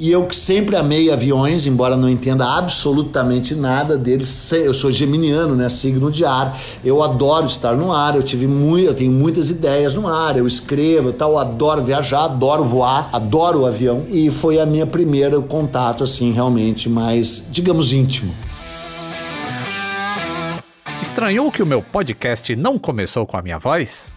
E eu que sempre amei aviões, embora não entenda absolutamente nada deles. Eu sou geminiano, né? Signo de ar. Eu adoro estar no ar. Eu tive muito, eu tenho muitas ideias no ar. Eu escrevo, tal. Eu adoro viajar, adoro voar, adoro o avião. E foi a minha primeira contato, assim, realmente mais, digamos, íntimo. Estranhou que o meu podcast não começou com a minha voz?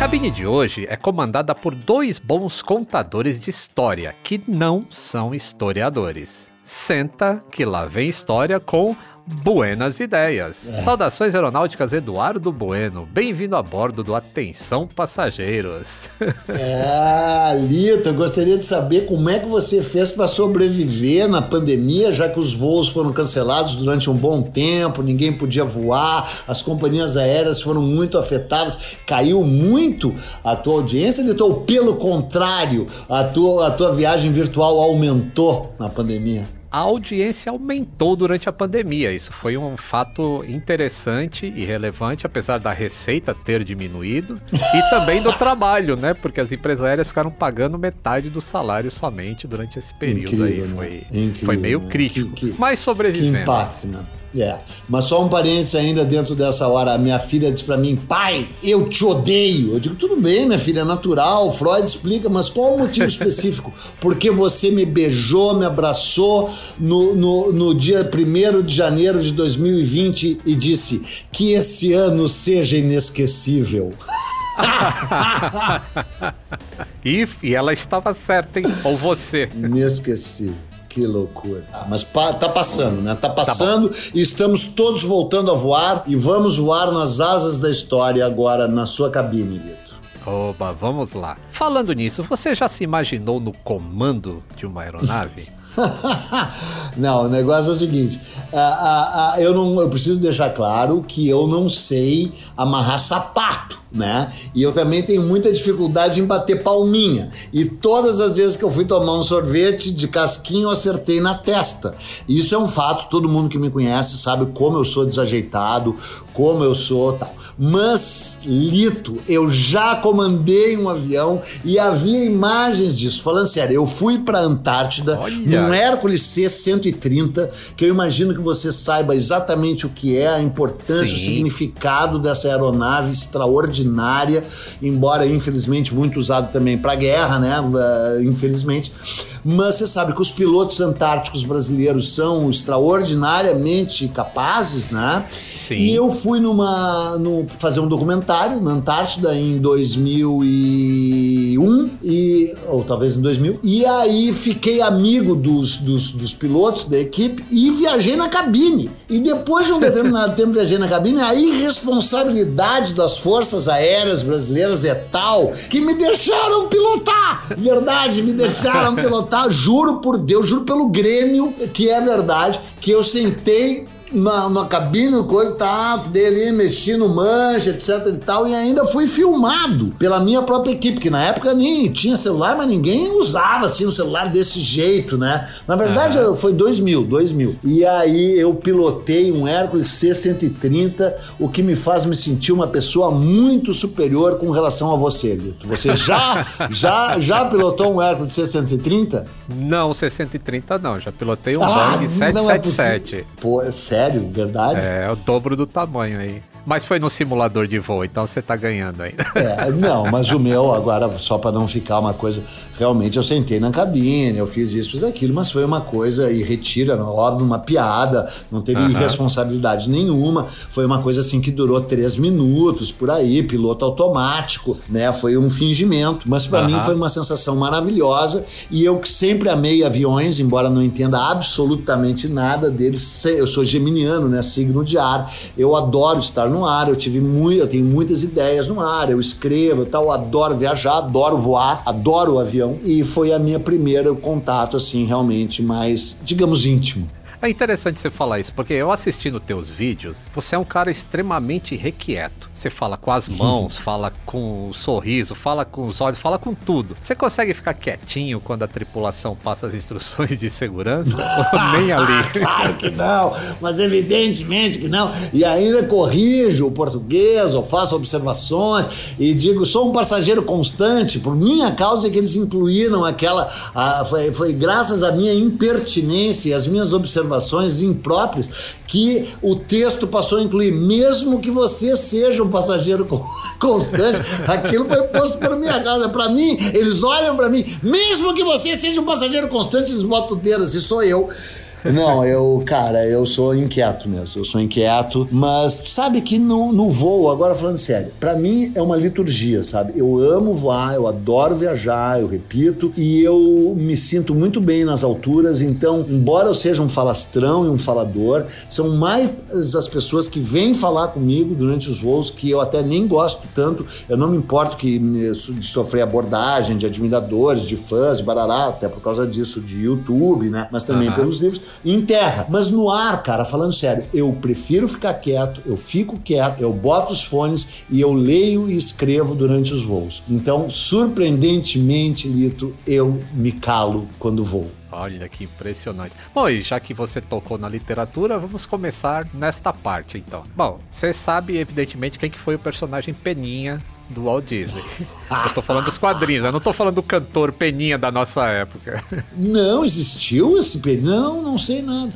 Cabine de hoje é comandada por dois bons contadores de história que não são historiadores. Senta que lá vem história com Buenas ideias. É. Saudações aeronáuticas, Eduardo Bueno. Bem-vindo a bordo do Atenção Passageiros. É, Lito, eu gostaria de saber como é que você fez para sobreviver na pandemia, já que os voos foram cancelados durante um bom tempo, ninguém podia voar, as companhias aéreas foram muito afetadas. Caiu muito a tua audiência, Lito? Ou pelo contrário, a tua, a tua viagem virtual aumentou na pandemia? A audiência aumentou durante a pandemia. Isso foi um fato interessante e relevante, apesar da receita ter diminuído e também do trabalho, né? Porque as empresas aéreas ficaram pagando metade do salário somente durante esse período Incrível, aí. Né? Foi, Incrível, foi meio né? crítico. Que, que, mas sobrevivemos. Que impasse, né? É, mas só um parênteses ainda dentro dessa hora. A minha filha disse para mim, pai, eu te odeio. Eu digo, tudo bem, minha filha, é natural. Freud explica, mas qual o motivo específico? Porque você me beijou, me abraçou no, no, no dia 1 de janeiro de 2020 e disse que esse ano seja inesquecível. e, e ela estava certa, hein? Ou você? Inesquecível. Que loucura. Ah, mas pa tá passando, né? Tá, tá passando tá e estamos todos voltando a voar e vamos voar nas asas da história agora na sua cabine, Lito. Oba, vamos lá. Falando nisso, você já se imaginou no comando de uma aeronave? não, o negócio é o seguinte: eu, não, eu preciso deixar claro que eu não sei amarrar sapato, né? E eu também tenho muita dificuldade em bater palminha. E todas as vezes que eu fui tomar um sorvete de casquinho, eu acertei na testa. Isso é um fato, todo mundo que me conhece sabe como eu sou desajeitado, como eu sou tal. Mas, Lito, eu já comandei um avião e havia imagens disso. Falando sério, eu fui para a Antártida Olha. num Hércules C-130, que eu imagino que você saiba exatamente o que é, a importância, Sim. o significado dessa aeronave extraordinária, embora infelizmente muito usado também para guerra, né? Infelizmente. Mas você sabe que os pilotos antárticos brasileiros são extraordinariamente capazes, né? Sim. E eu fui numa. No, fazer um documentário na Antártida em 2001, e, ou talvez em 2000, e aí fiquei amigo dos, dos, dos pilotos da equipe e viajei na cabine. E depois de um determinado tempo viajei na cabine, a irresponsabilidade das forças aéreas brasileiras é tal que me deixaram pilotar. Verdade, me deixaram pilotar. Juro por Deus, juro pelo Grêmio que é verdade, que eu sentei na, na cabine, coisa tá, dele mexi no mancha, etc e tal, e ainda fui filmado pela minha própria equipe, que na época nem tinha celular, mas ninguém usava assim um celular desse jeito, né? Na verdade, uhum. foi 2000, 2000. E aí eu pilotei um Hércules C130, o que me faz me sentir uma pessoa muito superior com relação a você, Lito. Você já, já, já pilotou um Hércules C130? Não, C130 não, já pilotei um ah, Boeing 777. É Pô, é sério, verdade? É, é o dobro do tamanho aí. Mas foi no simulador de voo, então você tá ganhando ainda. É, não, mas o meu, agora, só para não ficar uma coisa. Realmente eu sentei na cabine, eu fiz isso, fiz aquilo, mas foi uma coisa, e retira, óbvio, uma piada, não teve uhum. responsabilidade nenhuma. Foi uma coisa assim que durou três minutos por aí, piloto automático, né? Foi um fingimento. Mas para uhum. mim foi uma sensação maravilhosa. E eu que sempre amei aviões, embora não entenda absolutamente nada deles, eu sou geminiano, né? Signo de ar. Eu adoro estar no ar, eu tive muito, eu tenho muitas ideias no ar, eu escrevo tal, adoro viajar, adoro voar, adoro o avião e foi a minha primeiro contato assim realmente mais, digamos, íntimo. É interessante você falar isso, porque eu assistindo teus vídeos, você é um cara extremamente requieto. Você fala com as mãos, fala com o sorriso, fala com os olhos, fala com tudo. Você consegue ficar quietinho quando a tripulação passa as instruções de segurança? ou nem ali? claro que não, mas evidentemente que não. E ainda corrijo o português, ou faço observações e digo, sou um passageiro constante, por minha causa que eles incluíram aquela. A, foi, foi graças à minha impertinência e às minhas observações observações impróprias que o texto passou a incluir, mesmo que você seja um passageiro constante, aquilo foi posto para minha casa. Para mim, eles olham para mim, mesmo que você seja um passageiro constante, eles botam o dedo assim, sou eu. Não, eu, cara, eu sou inquieto mesmo. Eu sou inquieto, mas sabe que no, no voo, agora falando sério, para mim é uma liturgia, sabe? Eu amo voar, eu adoro viajar, eu repito, e eu me sinto muito bem nas alturas. Então, embora eu seja um falastrão e um falador, são mais as pessoas que vêm falar comigo durante os voos que eu até nem gosto tanto. Eu não me importo que de sofrer abordagem de admiradores, de fãs, barará, até por causa disso de YouTube, né? Mas também uhum. pelos livros em terra. Mas no ar, cara, falando sério, eu prefiro ficar quieto, eu fico quieto, eu boto os fones e eu leio e escrevo durante os voos. Então, surpreendentemente, Lito, eu me calo quando vou. Olha que impressionante. Bom, e já que você tocou na literatura, vamos começar nesta parte então. Bom, você sabe evidentemente quem que foi o personagem Peninha do Walt Disney. eu tô falando dos quadrinhos, eu não tô falando do cantor Peninha da nossa época. Não, existiu esse Peninha? Não, não sei nada.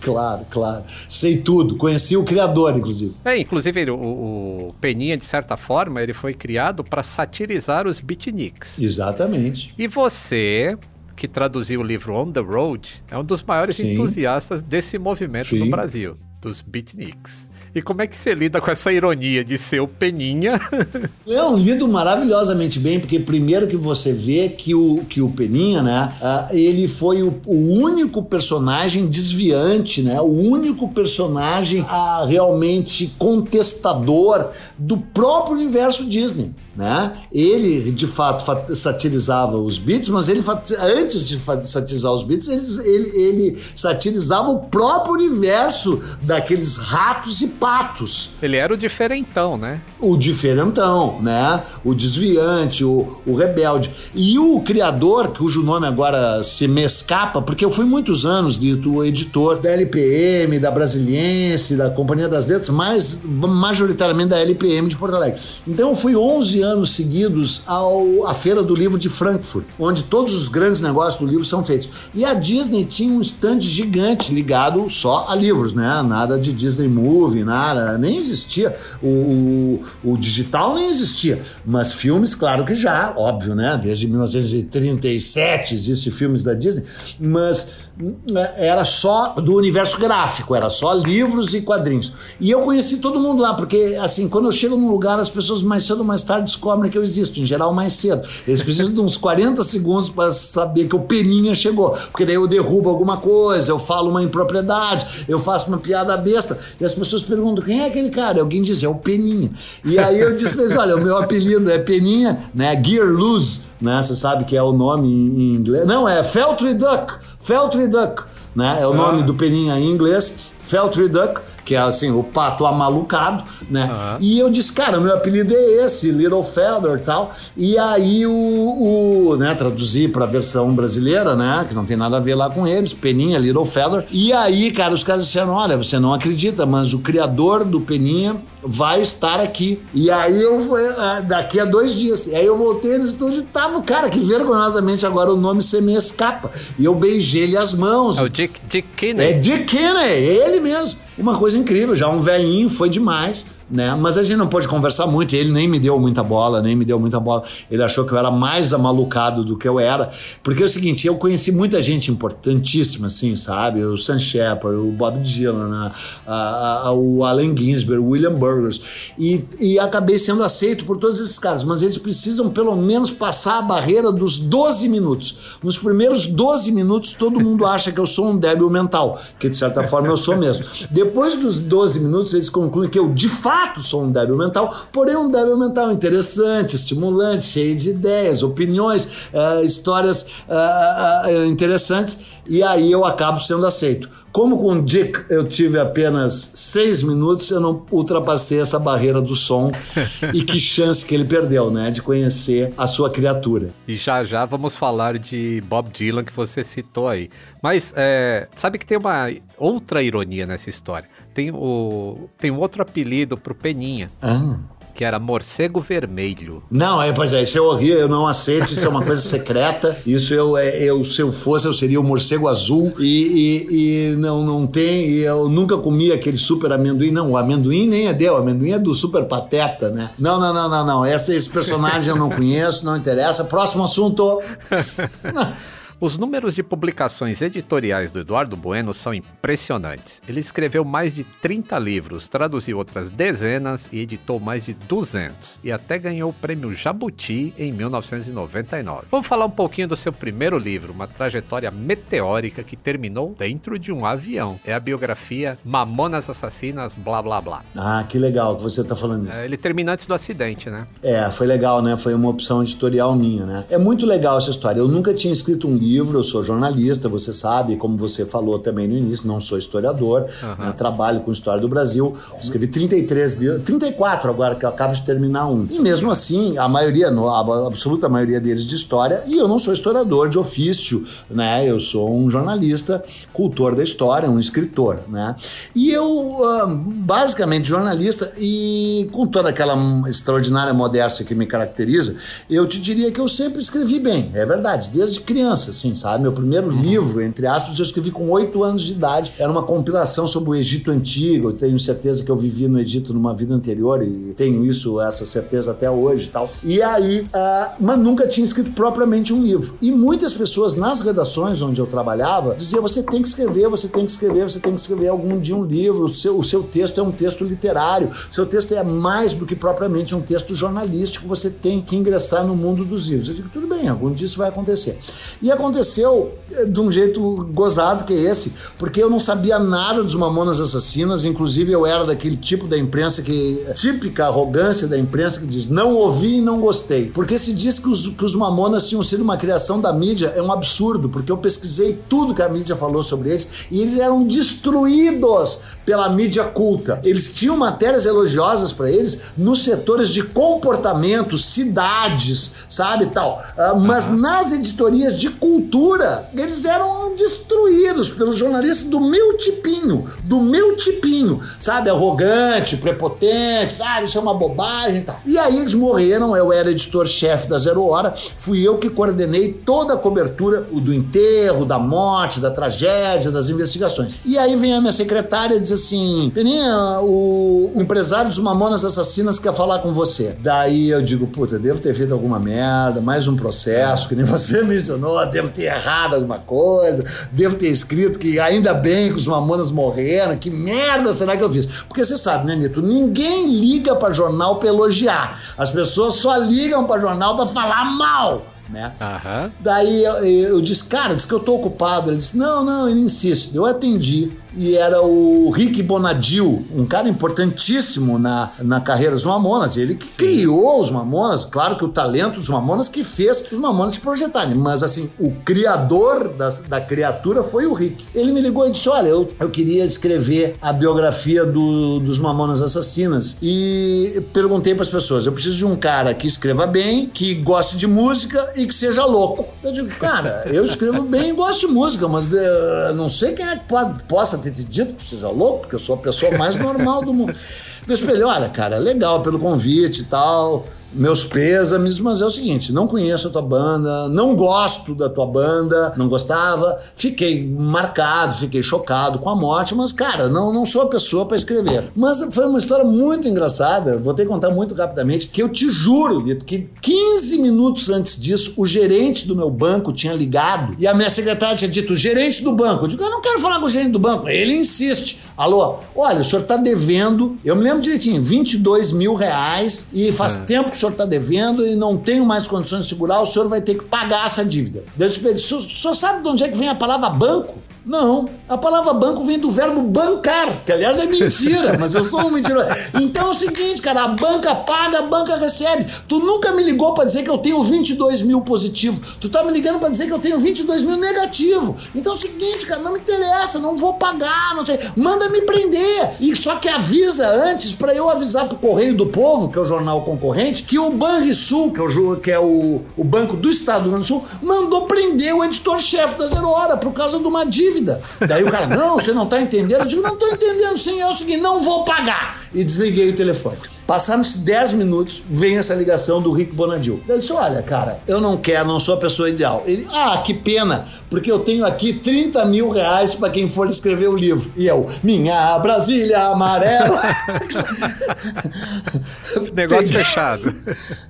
Claro, claro. Sei tudo. Conheci o criador, inclusive. É, inclusive o, o Peninha, de certa forma, ele foi criado para satirizar os beatniks. Exatamente. E você, que traduziu o livro On the Road, é um dos maiores Sim. entusiastas desse movimento Sim. no Brasil dos beatniks. E como é que você lida com essa ironia de ser o Peninha? Eu lido maravilhosamente bem, porque primeiro que você vê que o, que o Peninha, né, uh, ele foi o, o, único personagem desviante, né, o único personagem uh, realmente contestador do próprio universo Disney. Né? Ele, de fato, satirizava os Beats, mas ele, antes de satirizar os Beats, ele, ele, ele satirizava o próprio universo daqueles ratos e patos. Ele era o diferentão, né? O diferentão, né? O desviante, o, o rebelde. E o criador, cujo nome agora se me escapa, porque eu fui muitos anos dito editor da LPM, da Brasiliense, da Companhia das Letras, mas majoritariamente da LPM de Porto Alegre. Então eu fui 11 anos seguidos ao, à Feira do Livro de Frankfurt, onde todos os grandes negócios do livro são feitos. E a Disney tinha um stand gigante ligado só a livros, né? Nada de Disney Movie, nada, nem existia. O, o, o digital nem existia. Mas filmes, claro que já, óbvio, né? Desde 1937 existem filmes da Disney, mas era só do universo gráfico, era só livros e quadrinhos. E eu conheci todo mundo lá, porque assim, quando eu chego num lugar, as pessoas mais cedo ou mais tarde descobrem que eu existo, em geral mais cedo. Eles precisam de uns 40 segundos para saber que o Peninha chegou, porque daí eu derrubo alguma coisa, eu falo uma impropriedade, eu faço uma piada besta, e as pessoas perguntam quem é aquele cara? Alguém diz, é o Peninha. E aí eu disse eles, olha, o meu apelido é Peninha, né? Gear Loose, né? Você sabe que é o nome em inglês. Não, é Feltry Duck. Feltry Duck, né? É o nome ah. do peninha em inglês. Feltry Duck, que é assim, o pato amalucado, né? Uhum. E eu disse, cara, meu apelido é esse, Little Feather e tal. E aí o, o né, traduzi pra versão brasileira, né? Que não tem nada a ver lá com eles, Peninha, Little Feather. E aí, cara, os caras disseram, olha, você não acredita, mas o criador do Peninha vai estar aqui. E aí eu ah, daqui a dois dias. E aí eu voltei no estúdio e tava, cara, que vergonhosamente agora o nome se me escapa. E eu beijei ele as mãos. É o Dick, Dick Kinney. É Dick Kinney, ele mesmo. Uma coisa incrível, já um velhinho, foi demais né? Mas a gente não pôde conversar muito, ele nem me deu muita bola, nem me deu muita bola. Ele achou que eu era mais amalucado do que eu era. Porque é o seguinte, eu conheci muita gente importantíssima, assim, sabe? O Sam Shepard, o Bob Dylan, a, a, o Allen Ginsberg, o William Burgers. E, e acabei sendo aceito por todos esses caras, mas eles precisam pelo menos passar a barreira dos 12 minutos. Nos primeiros 12 minutos, todo mundo acha que eu sou um débil mental, que de certa forma eu sou mesmo. Depois dos 12 minutos, eles concluem que eu, de fato, fato sou um débil mental, porém um débil mental interessante, estimulante, cheio de ideias, opiniões, uh, histórias uh, uh, interessantes, e aí eu acabo sendo aceito. Como com o Dick eu tive apenas seis minutos, eu não ultrapassei essa barreira do som e que chance que ele perdeu, né? De conhecer a sua criatura. E já já vamos falar de Bob Dylan que você citou aí. Mas é, sabe que tem uma outra ironia nessa história tem, o, tem outro apelido pro Peninha. Ah. Que era morcego vermelho. Não, é, pois é, isso é horrível, eu não aceito, isso é uma coisa secreta. Isso eu, é, eu, se eu fosse, eu seria o morcego azul. E, e, e não, não tem, eu nunca comi aquele super amendoim. Não, o amendoim nem é deu, o amendoim é do super pateta, né? Não, não, não, não, não. Esse, esse personagem eu não conheço, não interessa. Próximo assunto. Os números de publicações editoriais do Eduardo Bueno são impressionantes. Ele escreveu mais de 30 livros, traduziu outras dezenas e editou mais de 200, e até ganhou o prêmio Jabuti em 1999. Vamos falar um pouquinho do seu primeiro livro, uma trajetória meteórica que terminou dentro de um avião. É a biografia Mamonas Assassinas, blá blá blá. Ah, que legal que você está falando. É, ele termina antes do acidente, né? É, foi legal, né? Foi uma opção editorial minha, né? É muito legal essa história. Eu nunca tinha escrito um livro livro, eu sou jornalista, você sabe, como você falou também no início, não sou historiador, uhum. né, trabalho com história do Brasil, escrevi 33 livros, 34 agora, que eu acabo de terminar um. E mesmo assim, a maioria, a absoluta maioria deles de história, e eu não sou historiador de ofício, né? Eu sou um jornalista, cultor da história, um escritor, né? E eu, basicamente, jornalista, e com toda aquela extraordinária modéstia que me caracteriza, eu te diria que eu sempre escrevi bem, é verdade, desde criança assim, sabe? Meu primeiro uhum. livro, entre aspas, eu escrevi com oito anos de idade. Era uma compilação sobre o Egito Antigo. Eu tenho certeza que eu vivi no Egito numa vida anterior e tenho isso, essa certeza até hoje e tal. E aí, uh, mas nunca tinha escrito propriamente um livro. E muitas pessoas nas redações onde eu trabalhava diziam: você tem que escrever, você tem que escrever, você tem que escrever algum dia um livro. O seu, o seu texto é um texto literário, seu texto é mais do que propriamente um texto jornalístico. Você tem que ingressar no mundo dos livros. Eu digo: tudo bem, algum dia isso vai acontecer. E aconteceu aconteceu eh, de um jeito gozado que é esse, porque eu não sabia nada dos Mamonas Assassinas, inclusive eu era daquele tipo da imprensa que, típica arrogância da imprensa que diz, não ouvi e não gostei. Porque se diz que os, que os Mamonas tinham sido uma criação da mídia, é um absurdo, porque eu pesquisei tudo que a mídia falou sobre eles e eles eram destruídos pela mídia culta. Eles tinham matérias elogiosas para eles nos setores de comportamento, cidades, sabe, tal. Uh, mas nas editorias de cultura, eles eram destruídos pelos jornalistas do meu tipinho, do meu tipinho, sabe, arrogante, prepotente, sabe, isso é uma bobagem e tal. E aí eles morreram, eu era editor-chefe da Zero Hora, fui eu que coordenei toda a cobertura o do enterro, da morte, da tragédia, das investigações. E aí vem a minha secretária e diz assim: Peninha, o, empresário dos Mamonas Assassinas quer falar com você. Daí eu digo: puta, devo ter feito alguma merda, mais um processo, que nem você mencionou, devo ter errado alguma coisa, devo ter escrito que ainda bem que os Mamonas morreram, que merda será que eu fiz? Porque você sabe, né, Nito? Ninguém liga para jornal para elogiar. As pessoas só ligam para jornal para falar mal né? Uhum. Daí eu, eu, disse, cara, disse que eu tô ocupado. Ele disse, não, não, ele insiste. Eu atendi e era o Rick Bonadil, um cara importantíssimo na, na carreira dos Mamonas. Ele que Sim. criou os Mamonas, claro que o talento dos Mamonas que fez os Mamonas se projetarem, mas assim, o criador da, da criatura foi o Rick. Ele me ligou e disse: Olha, eu, eu queria escrever a biografia do, dos Mamonas Assassinas. E perguntei para as pessoas: eu preciso de um cara que escreva bem, que goste de música e que seja louco. Eu digo, cara, eu escrevo bem e gosto de música, mas uh, não sei quem é que pode, possa ter te dito que seja louco, porque eu sou a pessoa mais normal do mundo. Eu espelho, olha, cara, legal pelo convite e tal meus pêsames, mas é o seguinte: não conheço a tua banda, não gosto da tua banda, não gostava, fiquei marcado, fiquei chocado com a morte, mas cara, não, não sou a pessoa para escrever. Mas foi uma história muito engraçada, vou ter que contar muito rapidamente, que eu te juro, Lito, que 15 minutos antes disso, o gerente do meu banco tinha ligado e a minha secretária tinha dito: gerente do banco. Eu digo, eu não quero falar com o gerente do banco. Ele insiste. Alô, olha, o senhor está devendo, eu me lembro direitinho, 22 mil reais e faz é. tempo que o senhor está devendo e não tenho mais condições de segurar, o senhor vai ter que pagar essa dívida. Deus o senhor sabe de onde é que vem a palavra banco? Não. A palavra banco vem do verbo bancar, que aliás é mentira, mas eu sou um mentiroso. Então é o seguinte, cara, a banca paga, a banca recebe. Tu nunca me ligou para dizer que eu tenho 22 mil positivo. Tu tá me ligando para dizer que eu tenho 22 mil negativo. Então é o seguinte, cara, não me interessa, não vou pagar, não sei. Manda me prender. E só que avisa antes para eu avisar pro Correio do Povo, que é o jornal concorrente, que o Banrisul, que é o, que é o, o Banco do Estado do Rio Grande do Sul, mandou prender o editor-chefe da Zero Hora por causa de uma dívida dívida. Daí o cara, não, você não está entendendo. Eu digo, não estou entendendo, sim, é o seguinte, não vou pagar. E desliguei o telefone. Passaram-se 10 minutos, vem essa ligação do Rick Bonadil. Ele disse: Olha, cara, eu não quero, não sou a pessoa ideal. Ele, ah, que pena, porque eu tenho aqui 30 mil reais para quem for escrever o livro. E eu, minha Brasília amarela. Negócio fechado.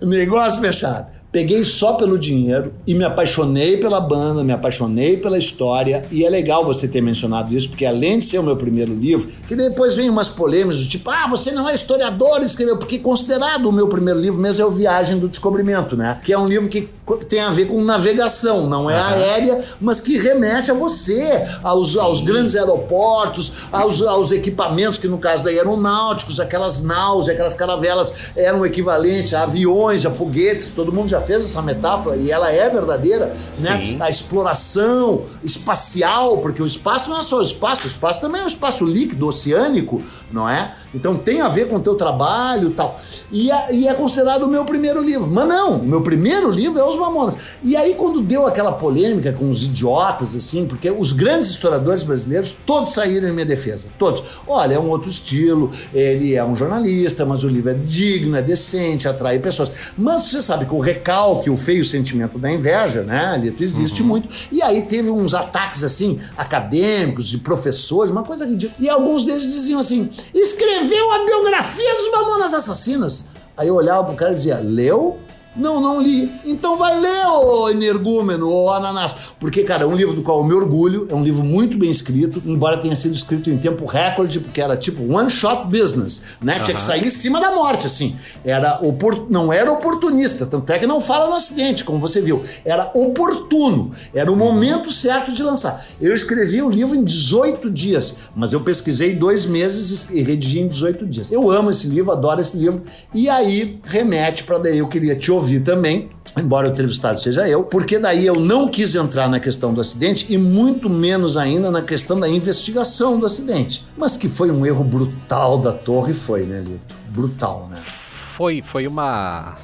Negócio fechado. Peguei só pelo dinheiro e me apaixonei pela banda, me apaixonei pela história. E é legal você ter mencionado isso, porque além de ser o meu primeiro livro, que depois vem umas polêmicas do tipo, ah, você não é historiador, escreveu, porque considerado o meu primeiro livro mesmo é o Viagem do Descobrimento, né? Que é um livro que tem a ver com navegação, não é uhum. aérea, mas que remete a você, aos, aos grandes aeroportos, aos, aos equipamentos, que no caso da aeronáuticos, aquelas naus, aquelas caravelas eram equivalentes a aviões, a foguetes, todo mundo já fez essa metáfora e ela é verdadeira, né? A exploração espacial, porque o espaço não é só o espaço, o espaço também é um espaço líquido, oceânico, não é? Então tem a ver com o teu trabalho e tal. E é, e é considerado o meu primeiro livro. Mas não, o meu primeiro livro é Os Mamonas. E aí quando deu aquela polêmica com os idiotas, assim, porque os grandes historiadores brasileiros todos saíram em minha defesa. Todos. Olha, é um outro estilo, ele é um jornalista, mas o livro é digno, é decente, atrai pessoas. Mas você sabe que o recalque, o feio sentimento da inveja, né, Lito, existe uhum. muito. E aí teve uns ataques, assim, acadêmicos, de professores, uma coisa ridícula. E alguns deles diziam assim, escreveu a biografia dos Mamonas Assassinas. Aí eu olhava pro cara e dizia, leu? Não, não li. Então vai ler, ô energúmeno, ô ananás. Porque, cara, é um livro do qual eu me orgulho, é um livro muito bem escrito, embora tenha sido escrito em tempo recorde, porque era tipo one shot business, né? Uhum. Tinha que sair em cima da morte, assim. Era opor... Não era oportunista, tanto é que não fala no acidente, como você viu. Era oportuno, era o momento certo de lançar. Eu escrevi o livro em 18 dias, mas eu pesquisei dois meses e redigi em 18 dias. Eu amo esse livro, adoro esse livro, e aí remete para daí eu queria te ouvir ouvir também, embora o entrevistado seja eu, porque daí eu não quis entrar na questão do acidente e muito menos ainda na questão da investigação do acidente. Mas que foi um erro brutal da torre, foi, né, Lito? Brutal, né? Foi, foi uma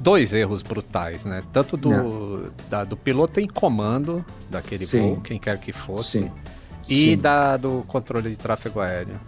dois erros brutais, né? Tanto do, é. da, do piloto em comando daquele Sim. voo, quem quer que fosse, Sim. e Sim. Da, do controle de tráfego aéreo.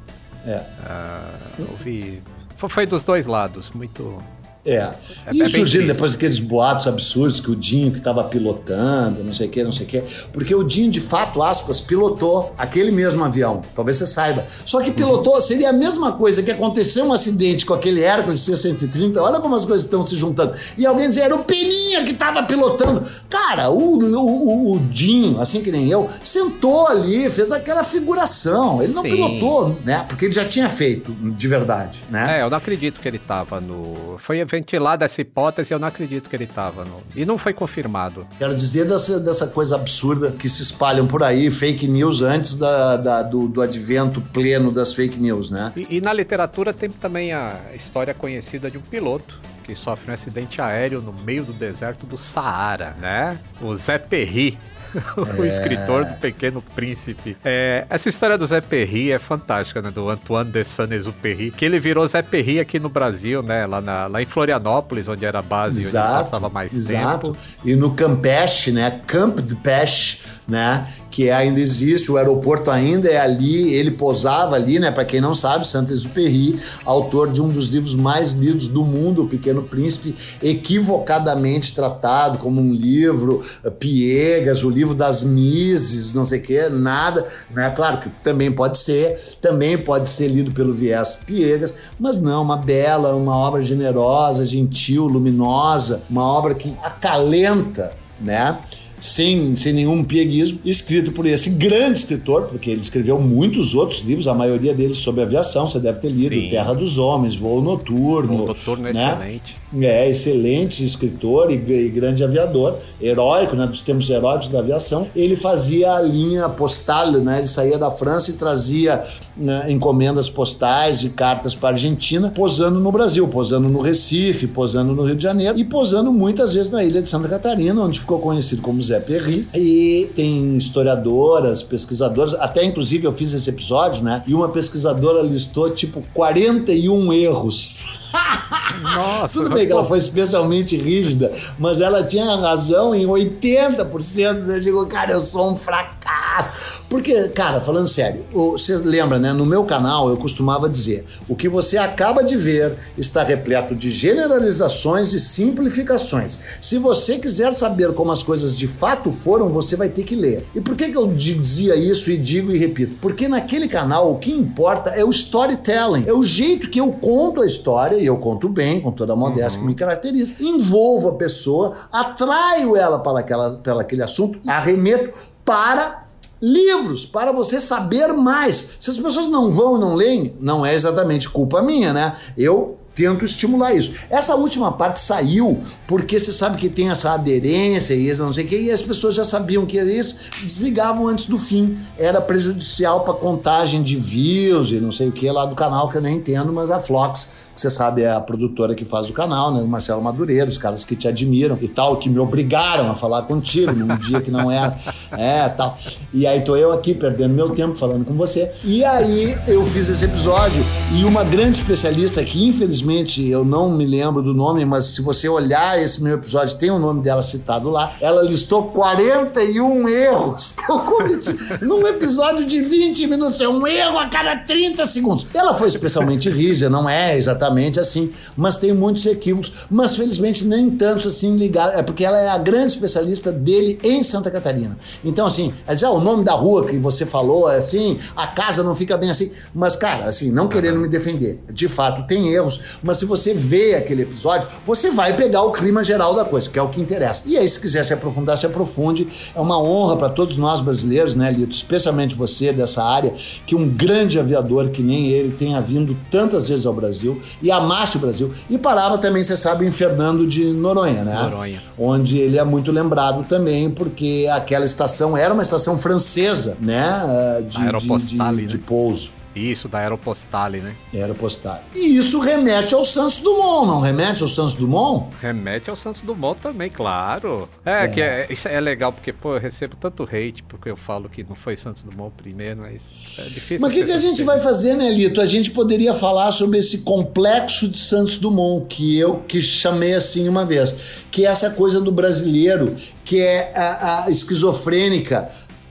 É. Uh, houve, foi dos dois lados, muito é. é. E é surgiram depois aqueles boatos absurdos que o Dinho que estava pilotando, não sei o que, não sei o que. Porque o Dinho, de fato, aspas, pilotou aquele mesmo avião. Talvez você saiba. Só que pilotou seria a mesma coisa que aconteceu um acidente com aquele Hércules C-130. Olha como as coisas estão se juntando. E alguém dizia, era o Peninha que estava pilotando. Cara, o, o, o, Dinho, assim que nem eu, sentou ali, fez aquela figuração. Ele não Sim. pilotou, né? Porque ele já tinha feito, de verdade, né? É, eu não acredito que ele estava no. Foi ventilada essa hipótese, eu não acredito que ele estava. E não foi confirmado. Quero dizer dessa, dessa coisa absurda que se espalham por aí, fake news antes da, da do, do, advento pleno das fake news, né? E, e na literatura tem também a história conhecida de um piloto que sofre um acidente aéreo no meio do deserto do Saara, né? O Zé Perry. o é... escritor do Pequeno Príncipe. É, essa história do Zé Perry é fantástica, né? Do Antoine de Saint-Exupéry, que ele virou Zé Perry aqui no Brasil, né? Lá, na, lá em Florianópolis, onde era a base, exato, onde passava mais exato. tempo. E no Campeche, né? Camp de Pêche, né? que ainda existe, o aeroporto ainda é ali, ele posava ali, né? Para quem não sabe, Saint-Exupéry, autor de um dos livros mais lidos do mundo, O Pequeno Príncipe, equivocadamente tratado como um livro eh, piegas, o livro das Mises, não sei o que, nada, né? Claro que também pode ser, também pode ser lido pelo viés piegas, mas não, uma bela, uma obra generosa, gentil, luminosa, uma obra que acalenta, né? Sem, sem nenhum pieguismo, escrito por esse grande escritor, porque ele escreveu muitos outros livros, a maioria deles sobre aviação, você deve ter lido Sim. Terra dos Homens, Voo Noturno. Voo Noturno é né? excelente. É, excelente escritor e, e, grande aviador, heróico, né, dos tempos heróicos da aviação. Ele fazia a linha postal, né, ele saía da França e trazia né, encomendas postais e cartas para a Argentina, posando no Brasil, posando no Recife, posando no Rio de Janeiro e posando muitas vezes na ilha de Santa Catarina, onde ficou conhecido como Zé Perry. E tem historiadoras, pesquisadoras, até inclusive eu fiz esse episódio, né, e uma pesquisadora listou tipo 41 erros. Nossa, Tudo bem que ela foi especialmente rígida, mas ela tinha razão em 80%. Eu digo, cara, eu sou um fracasso. Porque, cara, falando sério, você lembra, né? No meu canal eu costumava dizer: o que você acaba de ver está repleto de generalizações e simplificações. Se você quiser saber como as coisas de fato foram, você vai ter que ler. E por que, que eu dizia isso e digo e repito? Porque naquele canal o que importa é o storytelling, é o jeito que eu conto a história, e eu conto bem, com toda a modéstia uhum. que me caracteriza, envolvo a pessoa, atraio ela para, aquela, para aquele assunto, arremeto para livros para você saber mais. Se as pessoas não vão e não leem, não é exatamente culpa minha, né? Eu tento estimular isso. Essa última parte saiu porque você sabe que tem essa aderência e não sei o que, e as pessoas já sabiam que era isso, desligavam antes do fim. Era prejudicial para contagem de views e não sei o que lá do canal que eu nem entendo, mas a Flox você sabe, é a produtora que faz o canal, né? O Marcelo Madureira, os caras que te admiram e tal, que me obrigaram a falar contigo num dia que não era. É, tal. E aí tô eu aqui perdendo meu tempo falando com você. E aí eu fiz esse episódio e uma grande especialista que, infelizmente, eu não me lembro do nome, mas se você olhar esse meu episódio, tem o nome dela citado lá. Ela listou 41 erros que eu cometi num episódio de 20 minutos. É um erro a cada 30 segundos. Ela foi especialmente rígida, não é exatamente exatamente assim, mas tem muitos equívocos, mas felizmente nem tantos assim ligados, é porque ela é a grande especialista dele em Santa Catarina. Então, assim, ela diz, ah, o nome da rua que você falou é assim, a casa não fica bem assim, mas, cara, assim, não querendo me defender, de fato tem erros, mas se você vê aquele episódio, você vai pegar o clima geral da coisa, que é o que interessa. E aí, se quiser se aprofundar, se aprofunde. É uma honra para todos nós brasileiros, né, Lito? Especialmente você dessa área, que um grande aviador que nem ele tenha vindo tantas vezes ao Brasil e amasse o Brasil. E parava também, você sabe, em Fernando de Noronha, né? Noronha. Onde ele é muito lembrado também, porque aquela estação era uma estação francesa, né? De, Aeropostale, de, de, de pouso. Isso, da Aeropostale, né? Aeropostale. E isso remete ao Santos Dumont, não remete ao Santos Dumont? Remete ao Santos Dumont também, claro. É, é. que é, isso é legal, porque, pô, eu recebo tanto hate, porque eu falo que não foi Santos Dumont primeiro, mas é difícil. Mas o que, que a gente vai fazer, né, Lito? A gente poderia falar sobre esse complexo de Santos Dumont, que eu que chamei assim uma vez, que é essa coisa do brasileiro, que é a, a esquizofrênica,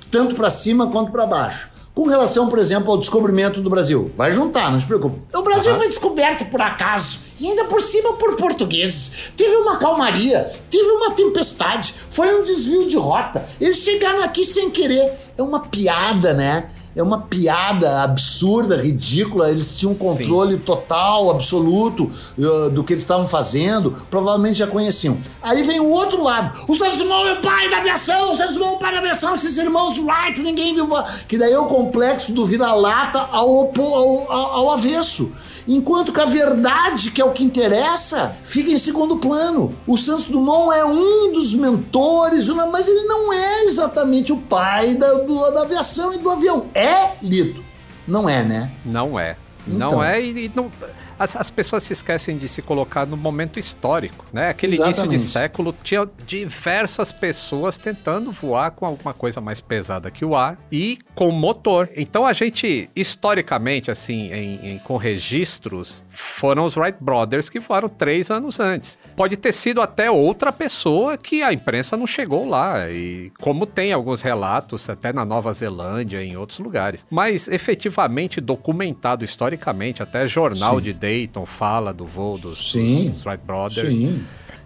tanto para cima quanto para baixo. Com relação, por exemplo, ao descobrimento do Brasil. Vai juntar, não se preocupe. O Brasil uhum. foi descoberto por acaso. E ainda por cima por portugueses. Teve uma calmaria, teve uma tempestade, foi um desvio de rota. Eles chegaram aqui sem querer. É uma piada, né? É uma piada absurda, ridícula. Eles tinham um controle Sim. total, absoluto uh, do que eles estavam fazendo. Provavelmente já conheciam. Aí vem o outro lado. O Santos Dumont é o pai da aviação, o Santos Dumont é o pai da aviação, esses irmãos Wright, ninguém viu. Que daí é o complexo do vira-lata ao, ao, ao, ao avesso. Enquanto que a verdade, que é o que interessa, fica em segundo plano. O Santos Dumont é um dos mentores, mas ele não é exatamente o pai da, do, da aviação e do avião. É, Lito? Não é, né? Não é. Então. Não é e, e não as, as pessoas se esquecem de se colocar no momento histórico, né? Aquele Exatamente. início de século tinha diversas pessoas tentando voar com alguma coisa mais pesada que o ar e com motor. Então a gente, historicamente, assim, em, em, com registros, foram os Wright Brothers que voaram três anos antes. Pode ter sido até outra pessoa que a imprensa não chegou lá. E como tem alguns relatos, até na Nova Zelândia e em outros lugares. Mas efetivamente documentado historicamente, até jornal Sim. de Dayton fala do voo dos, dos Wright Brothers. Sim.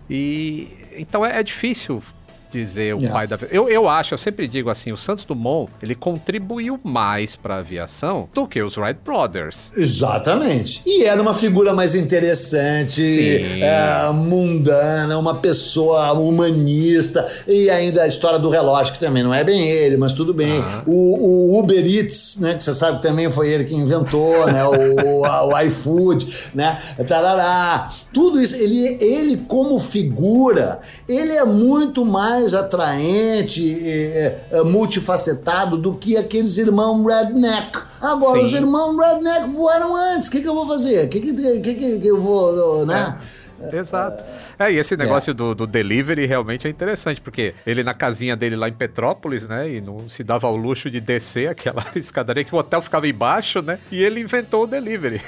E então é, é difícil dizer o yeah. pai da eu, eu acho, eu sempre digo assim, o Santos Dumont, ele contribuiu mais para a aviação do que os Wright Brothers. Exatamente. E era uma figura mais interessante, é, mundana, uma pessoa humanista e ainda a história do relógio que também não é bem ele, mas tudo bem. Ah. O, o, Uber Eats, né, que você sabe que também foi ele que inventou, né, o, o, o iFood, né, tarará. Tudo isso, ele, ele como figura, ele é muito mais mais atraente, é, é, multifacetado do que aqueles irmãos redneck. Agora, Sim. os irmãos redneck voaram antes. O que, que eu vou fazer? O que, que, que, que, eu vou. Né? É. Exato. É, e esse negócio é. do, do, delivery realmente é interessante, porque ele na casinha dele lá em Petrópolis, né, e não se dava ao luxo de descer aquela escadaria que o hotel ficava embaixo, né, e ele inventou o delivery.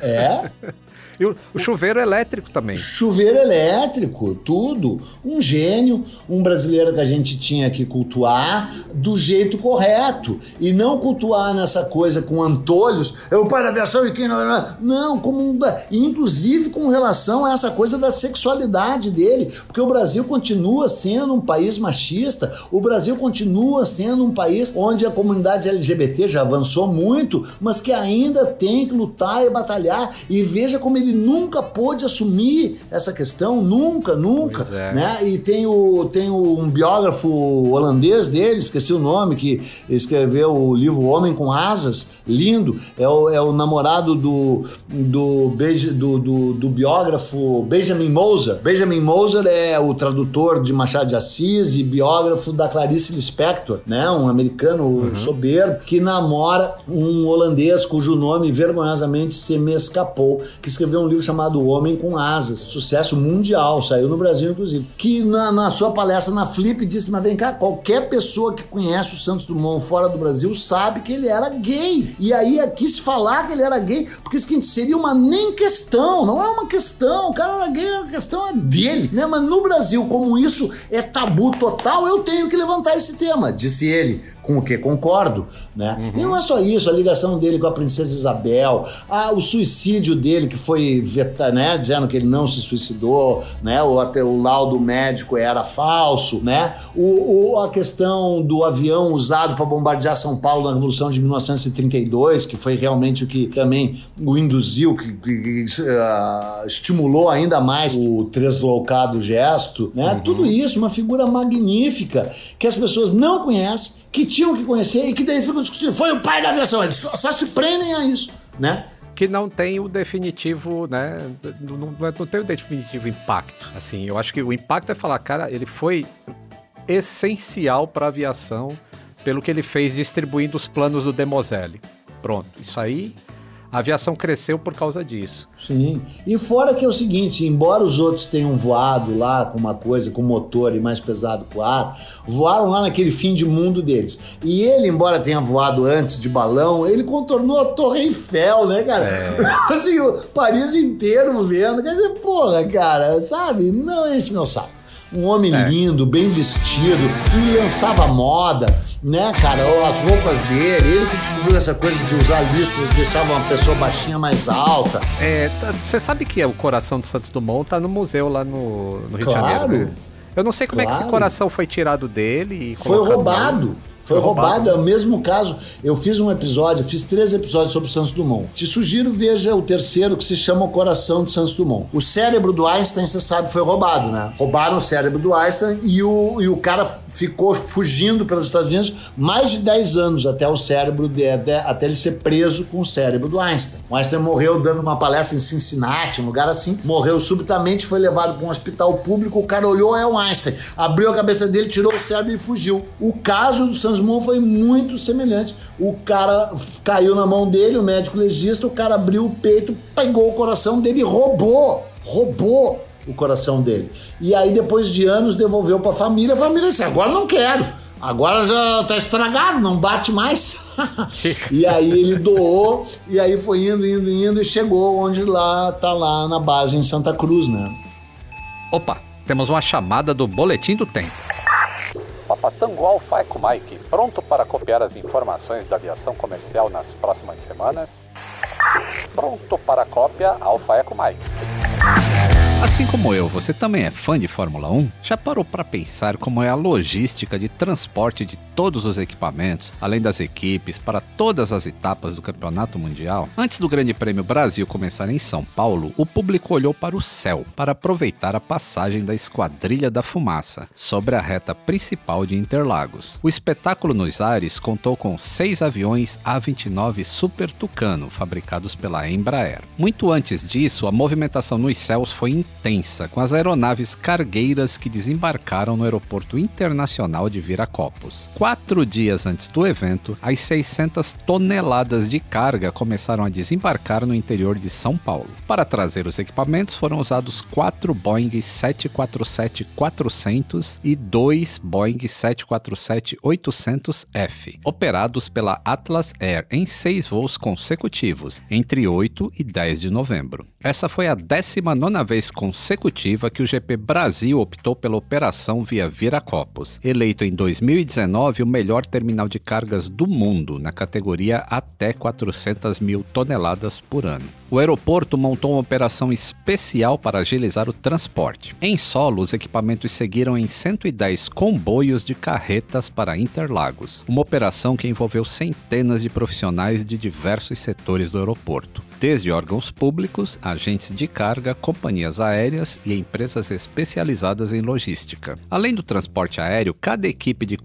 É? E o, o chuveiro elétrico também. Chuveiro elétrico, tudo. Um gênio, um brasileiro que a gente tinha que cultuar do jeito correto. E não cultuar nessa coisa com antolhos, é o pai da aviação e quem não. Não, como inclusive com relação a essa coisa da sexualidade dele. Porque o Brasil continua sendo um país machista, o Brasil continua sendo um país onde a comunidade LGBT já avançou muito, mas que ainda tem que lutar e batalhar. E veja como ele nunca pôde assumir essa questão, nunca, nunca. É. Né? E tem, o, tem o, um biógrafo holandês dele, esqueci o nome, que escreveu o livro Homem com Asas, lindo. É o, é o namorado do, do, do, do, do biógrafo Benjamin Moser. Benjamin Moser é o tradutor de Machado de Assis e biógrafo da Clarice Lispector, né? um americano uhum. soberbo, que namora um holandês cujo nome vergonhosamente se me escapou, que escreveu um livro chamado O Homem com Asas, sucesso mundial, saiu no Brasil inclusive, que na, na sua palestra na Flip disse, mas vem cá, qualquer pessoa que conhece o Santos Dumont fora do Brasil sabe que ele era gay. E aí quis falar que ele era gay, porque isso seria uma nem questão, não é uma questão, o cara era gay, a questão é dele, né? Mas no Brasil, como isso é tabu total, eu tenho que levantar esse tema, disse ele com o que concordo, né? Uhum. E não é só isso, a ligação dele com a princesa Isabel, a, o suicídio dele que foi veta, né, dizendo que ele não se suicidou, né? O até o laudo médico era falso, né? O, o a questão do avião usado para bombardear São Paulo na Revolução de 1932, que foi realmente o que também o induziu, que, que uh, estimulou ainda mais o tresloucado gesto, né? Uhum. Tudo isso, uma figura magnífica que as pessoas não conhecem que tinham que conhecer e que daí ficam discutindo. Foi o pai da aviação. Eles só, só se prendem a isso, né? que não tem o definitivo, né? Não, não, não, tem o definitivo impacto. Assim, eu acho que o impacto é falar, cara, ele foi essencial para a aviação pelo que ele fez distribuindo os planos do Demoselle. Pronto, isso aí a aviação cresceu por causa disso. Sim. E fora que é o seguinte, embora os outros tenham voado lá com uma coisa, com motor e mais pesado que o ar, voaram lá naquele fim de mundo deles. E ele, embora tenha voado antes de balão, ele contornou a Torre Eiffel, né, cara? É. assim, o Paris inteiro vendo. Quer dizer, porra, cara, sabe? Não enche meu saco. Um homem é. lindo, bem vestido, e lançava moda né, cara? As roupas dele, ele que descobriu essa coisa de usar listras deixava uma pessoa baixinha mais alta. É, tá, você sabe que o coração do Santos Dumont tá no museu lá no, no Rio claro, de Janeiro. Né? Eu não sei como claro. é que esse coração foi tirado dele e Foi roubado. Foi roubado, é o mesmo caso. Eu fiz um episódio, fiz três episódios sobre Santos Dumont. Te sugiro, veja o terceiro que se chama O Coração de Santos Dumont. O cérebro do Einstein, você sabe, foi roubado, né? Roubaram o cérebro do Einstein e o, e o cara ficou fugindo pelos Estados Unidos mais de 10 anos até o cérebro de, até, até ele ser preso com o cérebro do Einstein. O Einstein morreu dando uma palestra em Cincinnati, um lugar assim, morreu subitamente, foi levado para um hospital público, o cara olhou, é o Einstein, abriu a cabeça dele, tirou o cérebro e fugiu. O caso do Sans Moon foi muito semelhante. O cara caiu na mão dele, o médico legista, o cara abriu o peito, pegou o coração dele e roubou, roubou o coração dele. E aí, depois de anos, devolveu para a família. A família disse: agora não quero. Agora já tá estragado, não bate mais. e aí ele doou, e aí foi indo, indo, indo, e chegou onde lá tá lá na base em Santa Cruz, né? Opa, temos uma chamada do Boletim do Tempo. Papatango Alfa Eco Mike, pronto para copiar as informações da aviação comercial nas próximas semanas? Pronto para cópia Alfa Eco Mike. Assim como eu, você também é fã de Fórmula 1? Já parou para pensar como é a logística de transporte de todos os equipamentos, além das equipes, para todas as etapas do Campeonato Mundial? Antes do Grande Prêmio Brasil começar em São Paulo, o público olhou para o céu para aproveitar a passagem da Esquadrilha da Fumaça sobre a reta principal de Interlagos. O espetáculo nos ares contou com seis aviões A-29 Super Tucano, fabricados pela Embraer. Muito antes disso, a movimentação nos céus foi intensa, com as aeronaves cargueiras que desembarcaram no Aeroporto Internacional de Viracopos. Quatro dias antes do evento, as 600 toneladas de carga começaram a desembarcar no interior de São Paulo. Para trazer os equipamentos foram usados quatro Boeing 747-400 e dois Boeing 747-800F, operados pela Atlas Air em seis voos consecutivos, entre 8 e 10 de novembro. Essa foi a 19 vez consecutiva que o GP Brasil optou pela operação via Viracopos, eleito em 2019 o melhor terminal de cargas do mundo na categoria até 400 mil toneladas por ano. O aeroporto montou uma operação especial para agilizar o transporte. Em solo, os equipamentos seguiram em 110 comboios de carretas para Interlagos, uma operação que envolveu centenas de profissionais de diversos setores do aeroporto, desde órgãos públicos, agentes de carga, companhias aéreas e empresas especializadas em logística. Além do transporte aéreo, cada equipe de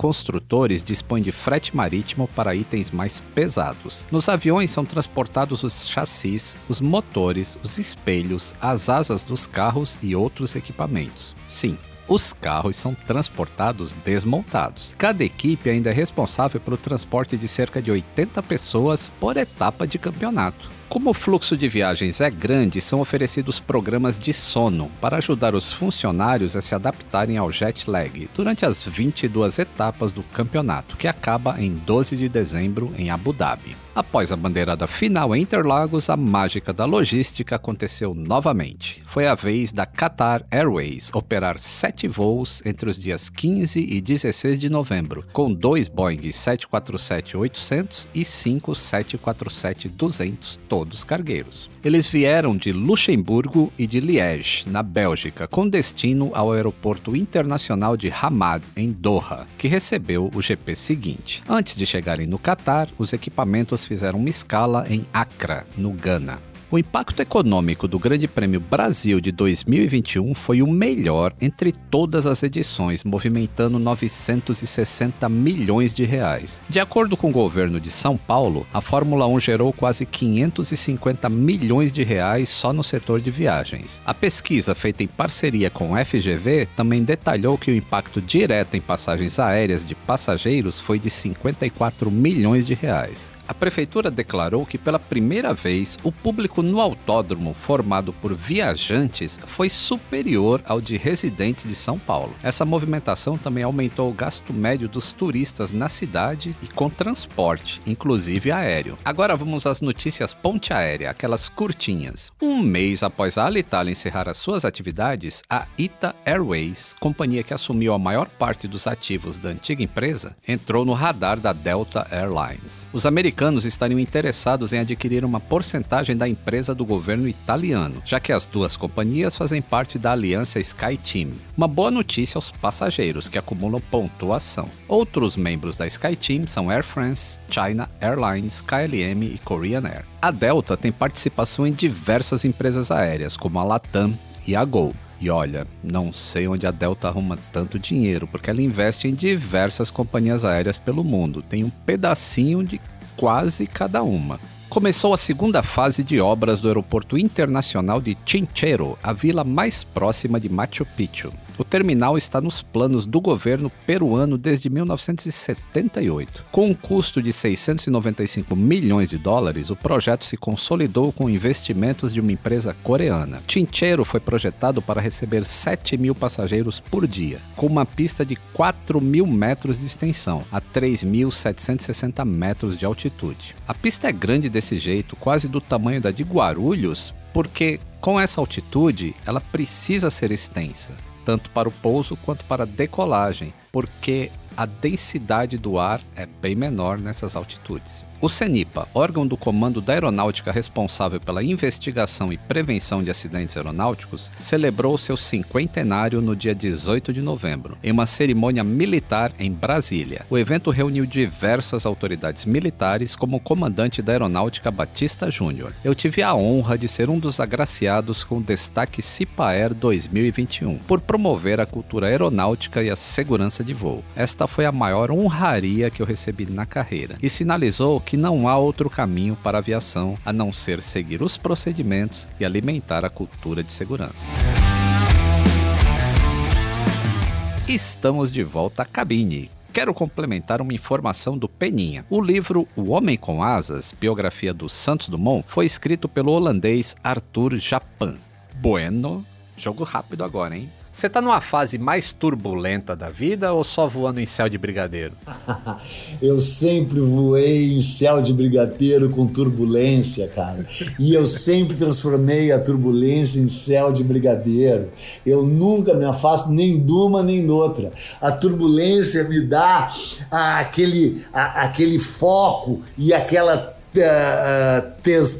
construtores dispõe de frete marítimo para itens mais pesados. Nos aviões são transportados os chassis, os motores, os espelhos, as asas dos carros e outros equipamentos. Sim, os carros são transportados desmontados. Cada equipe ainda é responsável pelo transporte de cerca de 80 pessoas por etapa de campeonato. Como o fluxo de viagens é grande, são oferecidos programas de sono para ajudar os funcionários a se adaptarem ao jet lag durante as 22 etapas do campeonato, que acaba em 12 de dezembro em Abu Dhabi. Após a bandeirada final em Interlagos, a mágica da logística aconteceu novamente. Foi a vez da Qatar Airways operar sete voos entre os dias 15 e 16 de novembro, com dois Boeing 747-800 e cinco 747-200 todos cargueiros. Eles vieram de Luxemburgo e de Liège, na Bélgica, com destino ao aeroporto internacional de Hamad, em Doha, que recebeu o GP seguinte. Antes de chegarem no Catar, os equipamentos fizeram uma escala em Accra, no Ghana. O impacto econômico do Grande Prêmio Brasil de 2021 foi o melhor entre todas as edições, movimentando 960 milhões de reais. De acordo com o governo de São Paulo, a Fórmula 1 gerou quase 550 milhões de reais só no setor de viagens. A pesquisa feita em parceria com o FGV também detalhou que o impacto direto em passagens aéreas de passageiros foi de 54 milhões de reais a prefeitura declarou que pela primeira vez o público no autódromo formado por viajantes foi superior ao de residentes de São Paulo. Essa movimentação também aumentou o gasto médio dos turistas na cidade e com transporte, inclusive aéreo. Agora vamos às notícias ponte aérea, aquelas curtinhas. Um mês após a Alitalia encerrar as suas atividades, a Ita Airways, companhia que assumiu a maior parte dos ativos da antiga empresa, entrou no radar da Delta Airlines. Os americanos americanos estariam interessados em adquirir uma porcentagem da empresa do governo italiano, já que as duas companhias fazem parte da aliança SkyTeam. Uma boa notícia aos passageiros que acumulam pontuação. Outros membros da SkyTeam são Air France, China Airlines, KLM e Korean Air. A Delta tem participação em diversas empresas aéreas, como a Latam e a Gol. E olha, não sei onde a Delta arruma tanto dinheiro, porque ela investe em diversas companhias aéreas pelo mundo. Tem um pedacinho de quase cada uma. Começou a segunda fase de obras do Aeroporto Internacional de Chinchero, a vila mais próxima de Machu Picchu. O terminal está nos planos do governo peruano desde 1978. Com um custo de 695 milhões de dólares, o projeto se consolidou com investimentos de uma empresa coreana. Chinchero foi projetado para receber 7 mil passageiros por dia, com uma pista de 4 mil metros de extensão, a 3.760 metros de altitude. A pista é grande desse jeito, quase do tamanho da de Guarulhos, porque com essa altitude ela precisa ser extensa tanto para o pouso quanto para a decolagem, porque a densidade do ar é bem menor nessas altitudes. O CENIPA, órgão do Comando da Aeronáutica responsável pela investigação e prevenção de acidentes aeronáuticos, celebrou seu cinquentenário no dia 18 de novembro, em uma cerimônia militar em Brasília. O evento reuniu diversas autoridades militares, como o comandante da Aeronáutica Batista Júnior. Eu tive a honra de ser um dos agraciados com o destaque CIPAER 2021, por promover a cultura aeronáutica e a segurança de voo. Esta foi a maior honraria que eu recebi na carreira e sinalizou que não há outro caminho para a aviação a não ser seguir os procedimentos e alimentar a cultura de segurança. Estamos de volta à cabine. Quero complementar uma informação do Peninha. O livro O Homem com Asas, biografia do Santos Dumont, foi escrito pelo holandês Arthur Japan. Bueno, jogo rápido agora, hein? Você tá numa fase mais turbulenta da vida ou só voando em céu de brigadeiro? eu sempre voei em céu de brigadeiro com turbulência, cara. E eu sempre transformei a turbulência em céu de brigadeiro. Eu nunca me afasto nem de uma nem de outra. A turbulência me dá aquele, aquele foco e aquela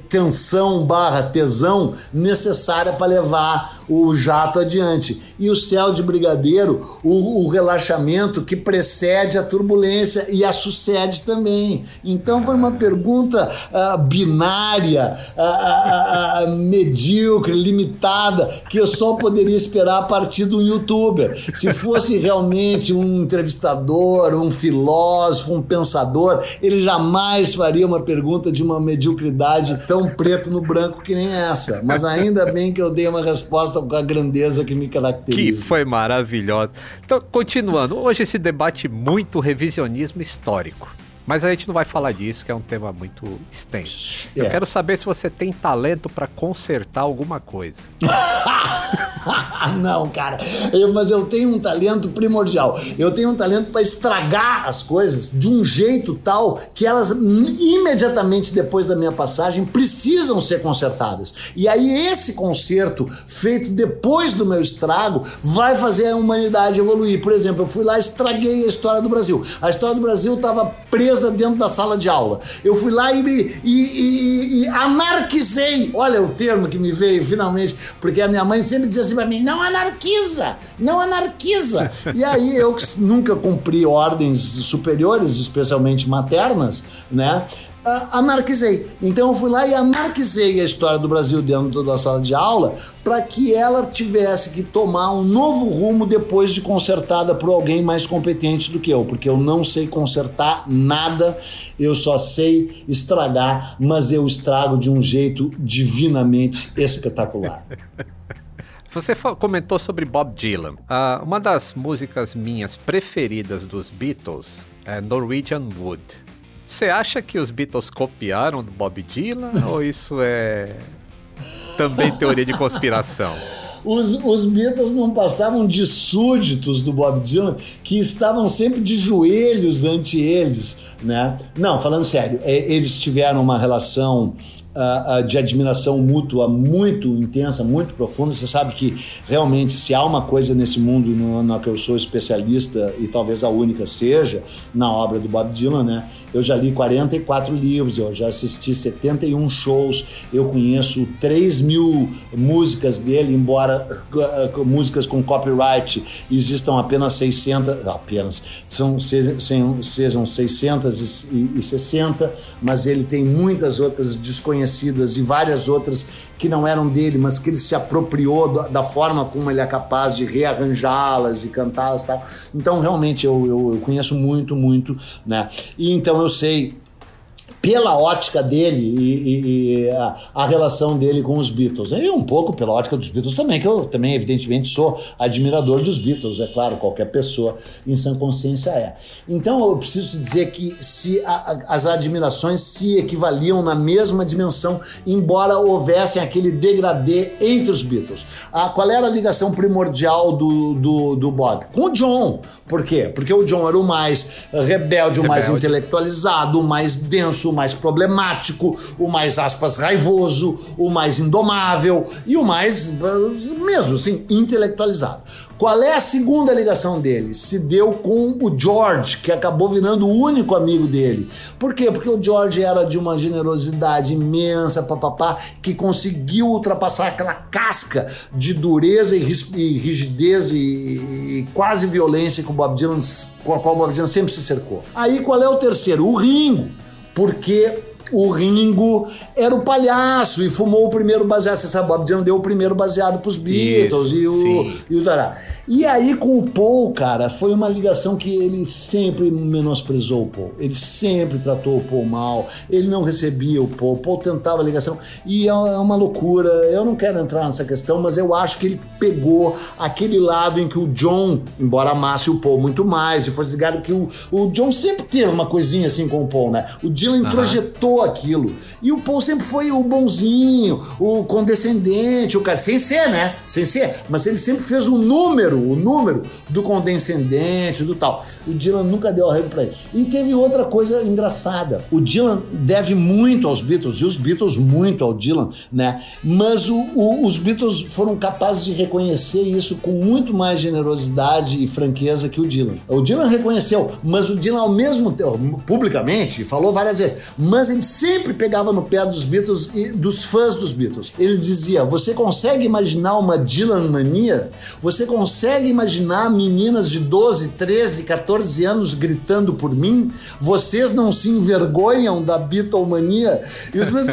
tensão barra tesão necessária para levar o jato adiante. E o céu de brigadeiro, o, o, relaxamento que precede a turbulência e a sucede também. Então foi uma pergunta uh, binária, uh, uh, medíocre, limitada, que eu só poderia esperar a partir de um youtuber. Se fosse realmente um entrevistador, um filósofo, um pensador, ele jamais faria uma pergunta de uma mediocridade tão preto no branco que nem essa. Mas ainda bem que eu dei uma resposta com a grandeza que me caracteriza. Que foi maravilhosa. Então, continuando, hoje esse debate muito revisionismo histórico. Mas a gente não vai falar disso, que é um tema muito extenso. É. Eu quero saber se você tem talento para consertar alguma coisa. não, cara. Eu, mas eu tenho um talento primordial. Eu tenho um talento para estragar as coisas de um jeito tal que elas imediatamente depois da minha passagem precisam ser consertadas. E aí esse conserto feito depois do meu estrago vai fazer a humanidade evoluir. Por exemplo, eu fui lá e estraguei a história do Brasil. A história do Brasil estava presa dentro da sala de aula. Eu fui lá e, e, e, e anarquizei. Olha o termo que me veio finalmente, porque a minha mãe sempre dizia assim para mim: não anarquiza, não anarquiza. e aí eu que nunca cumpri ordens superiores, especialmente maternas, né? Anarquizei. Então eu fui lá e anarquizei a história do Brasil dentro da sala de aula para que ela tivesse que tomar um novo rumo depois de consertada por alguém mais competente do que eu, porque eu não sei consertar nada, eu só sei estragar, mas eu estrago de um jeito divinamente espetacular. Você comentou sobre Bob Dylan. Uh, uma das músicas minhas preferidas dos Beatles é Norwegian Wood. Você acha que os Beatles copiaram do Bob Dylan ou isso é também teoria de conspiração? Os, os Beatles não passavam de súditos do Bob Dylan que estavam sempre de joelhos ante eles, né? Não, falando sério, é, eles tiveram uma relação uh, de admiração mútua muito intensa, muito profunda. Você sabe que realmente, se há uma coisa nesse mundo no, na que eu sou especialista, e talvez a única seja, na obra do Bob Dylan, né? Eu já li 44 livros, eu já assisti 71 shows, eu conheço 3 mil músicas dele, embora uh, músicas com copyright existam apenas 600, apenas, são, sejam, sejam 660, mas ele tem muitas outras desconhecidas conhecidas e várias outras que não eram dele, mas que ele se apropriou da, da forma como ele é capaz de rearranjá-las e cantá-las tal. Então, realmente, eu, eu, eu conheço muito, muito, né? E então eu sei pela ótica dele e, e, e a, a, relação dele com os Beatles. E um pouco pela ótica dos Beatles também, que eu também, evidentemente, sou admirador dos Beatles, é claro, qualquer pessoa em sã consciência é. Então eu preciso dizer que se a, a, as admirações se equivaliam na mesma dimensão, embora houvessem aquele degradê entre os Beatles. Ah, qual era a ligação primordial do, do, do Bob? Com o John. Por quê? Porque o John era o mais rebelde, rebelde. o mais intelectualizado, o mais denso, mais problemático, o mais aspas raivoso, o mais indomável e o mais mesmo assim intelectualizado. Qual é a segunda ligação dele? Se deu com o George, que acabou virando o único amigo dele. Por quê? Porque o George era de uma generosidade imensa, papapá, que conseguiu ultrapassar aquela casca de dureza e rigidez e, e quase violência com o Bob Dylan, com a qual o Bob Dylan sempre se cercou. Aí qual é o terceiro? O Ringo porque o Ringo era o palhaço e fumou o primeiro baseado. Você sabe, Bob Dylan deu o primeiro baseado para os Beatles Isso, e o, e o e aí com o Paul, cara, foi uma ligação que ele sempre menosprezou o Paul. Ele sempre tratou o Paul mal. Ele não recebia o Paul. O Paul tentava a ligação. E é, é uma loucura. Eu não quero entrar nessa questão, mas eu acho que ele pegou aquele lado em que o John, embora amasse o Paul muito mais, e fosse ligado que o, o John sempre teve uma coisinha assim com o Paul, né? O Dylan introjetou aquilo. E o Paul sempre foi o bonzinho, o condescendente, o cara, sem ser, né? Sem ser. Mas ele sempre fez um número o número do condescendente, do tal. O Dylan nunca deu arrego para ele. E teve outra coisa engraçada. O Dylan deve muito aos Beatles, e os Beatles muito ao Dylan, né? Mas o, o, os Beatles foram capazes de reconhecer isso com muito mais generosidade e franqueza que o Dylan. O Dylan reconheceu, mas o Dylan ao mesmo tempo, publicamente, falou várias vezes, mas ele sempre pegava no pé dos Beatles e dos fãs dos Beatles. Ele dizia: Você consegue imaginar uma Dylan mania? Você consegue imaginar meninas de 12, 13, 14 anos gritando por mim? Vocês não se envergonham da bitomania? E os filhos,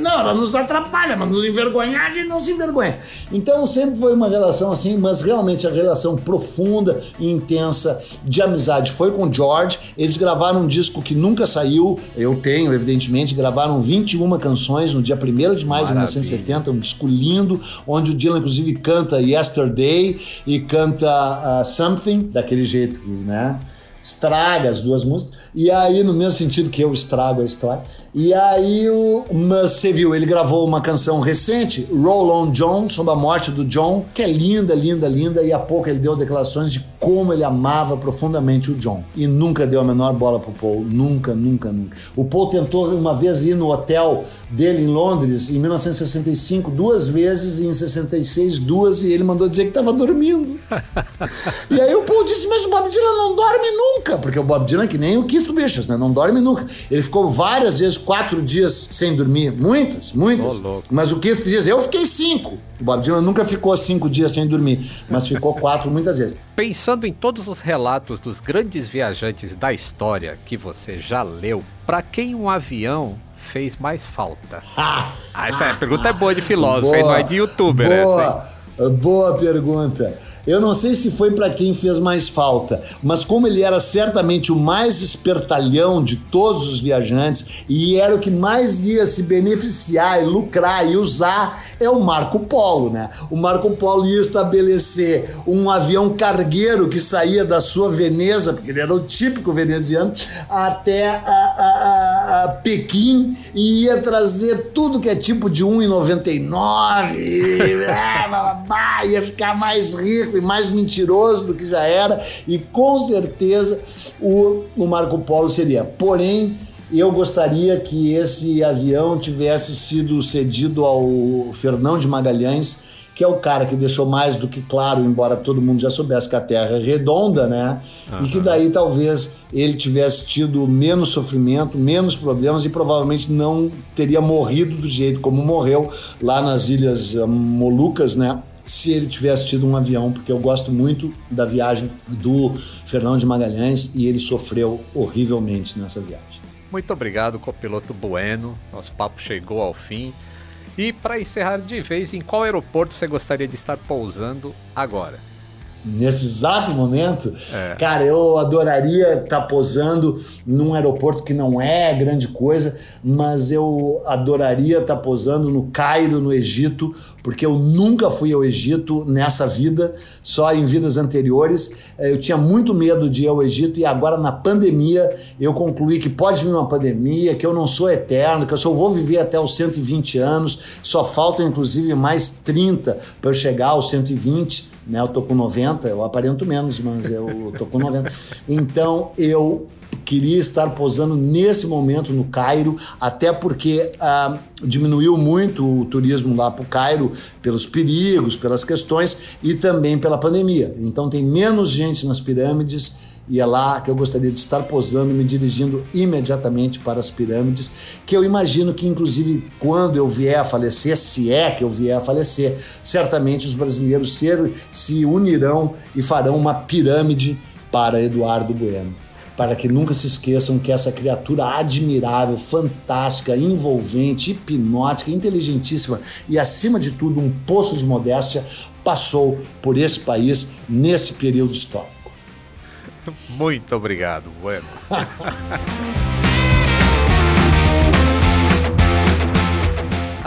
não, ela nos atrapalha, mas nos envergonhar a gente não se envergonha. Então sempre foi uma relação assim, mas realmente a relação profunda e intensa de amizade foi com George. Eles gravaram um disco que nunca saiu, eu tenho, evidentemente, gravaram 21 canções no dia 1 de maio Maravilha. de 1970, um disco lindo, onde o Dylan inclusive canta Yesterday e canta uh, Something, daquele jeito, né? Estraga as duas músicas. E aí, no mesmo sentido que eu estrago a história, e aí o você viu, ele gravou uma canção recente, Roll On John, sobre a morte do John, que é linda, linda, linda, e há pouco ele deu declarações de como ele amava profundamente o John. E nunca deu a menor bola pro Paul, nunca, nunca, nunca. O Paul tentou uma vez ir no hotel dele em Londres, em 1965, duas vezes, e em 66, duas, e ele mandou dizer que estava dormindo. e aí o Paul disse, mas o Bob Dylan não dorme nunca, porque o Bob Dylan é que nem o Keith Richards, né? Não dorme nunca. Ele ficou várias vezes quatro dias sem dormir. Muitas, muitas. Oh, mas o Keith diz, eu fiquei cinco. O Bob Dylan nunca ficou cinco dias sem dormir, mas ficou quatro muitas vezes. Pensando em todos os relatos dos grandes viajantes da história que você já leu, para quem um avião fez mais falta? ah, essa pergunta é boa de filósofo, boa, não é de youtuber boa, essa. Boa pergunta. Eu não sei se foi para quem fez mais falta, mas como ele era certamente o mais espertalhão de todos os viajantes e era o que mais ia se beneficiar e lucrar e usar, é o Marco Polo, né? O Marco Polo ia estabelecer um avião cargueiro que saía da sua Veneza, porque ele era o típico veneziano, até a, a, a Pequim e ia trazer tudo que é tipo de 1,99, ia ficar mais rico e mais mentiroso do que já era, e com certeza o, o Marco Polo seria. Porém, eu gostaria que esse avião tivesse sido cedido ao Fernão de Magalhães, que é o cara que deixou mais do que claro, embora todo mundo já soubesse que a Terra é redonda, né? Uhum. E que daí talvez ele tivesse tido menos sofrimento, menos problemas e provavelmente não teria morrido do jeito como morreu lá nas Ilhas Molucas, né? Se ele tivesse tido um avião, porque eu gosto muito da viagem do Fernando de Magalhães e ele sofreu horrivelmente nessa viagem. Muito obrigado, copiloto Bueno. Nosso papo chegou ao fim. E para encerrar de vez, em qual aeroporto você gostaria de estar pousando agora? Nesse exato momento, é. cara, eu adoraria estar tá posando num aeroporto que não é grande coisa, mas eu adoraria estar tá posando no Cairo, no Egito, porque eu nunca fui ao Egito nessa vida, só em vidas anteriores. É, eu tinha muito medo de ir ao Egito e agora na pandemia eu concluí que pode vir uma pandemia, que eu não sou eterno, que eu só vou viver até os 120 anos, só faltam inclusive mais 30 para eu chegar aos 120 né? Eu tô com 90, eu aparento menos, mas eu tô com 90. Então eu queria estar posando nesse momento no Cairo, até porque ah, diminuiu muito o turismo lá para o Cairo pelos perigos, pelas questões e também pela pandemia. Então tem menos gente nas pirâmides e é lá que eu gostaria de estar posando, me dirigindo imediatamente para as pirâmides, que eu imagino que, inclusive, quando eu vier a falecer, se é que eu vier a falecer, certamente os brasileiros ser, se unirão e farão uma pirâmide para Eduardo Bueno. Para que nunca se esqueçam que essa criatura admirável, fantástica, envolvente, hipnótica, inteligentíssima e, acima de tudo, um poço de modéstia, passou por esse país nesse período histórico. Muito obrigado, Bueno.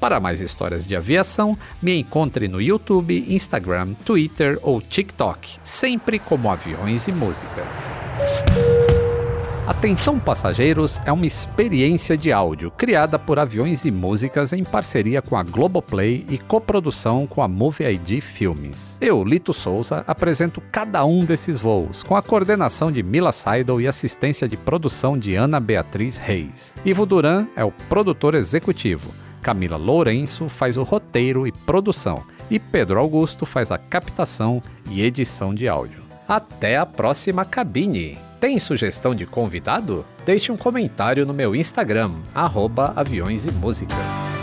Para mais histórias de aviação, me encontre no YouTube, Instagram, Twitter ou TikTok, sempre como Aviões e Músicas. Atenção Passageiros é uma experiência de áudio criada por Aviões e Músicas em parceria com a Globoplay e coprodução com a Movie ID Filmes. Eu, Lito Souza, apresento cada um desses voos, com a coordenação de Mila Seidel e assistência de produção de Ana Beatriz Reis. Ivo Duran é o produtor executivo. Camila Lourenço faz o roteiro e produção, e Pedro Augusto faz a captação e edição de áudio. Até a próxima cabine! Tem sugestão de convidado? Deixe um comentário no meu Instagram, arroba aviões e músicas.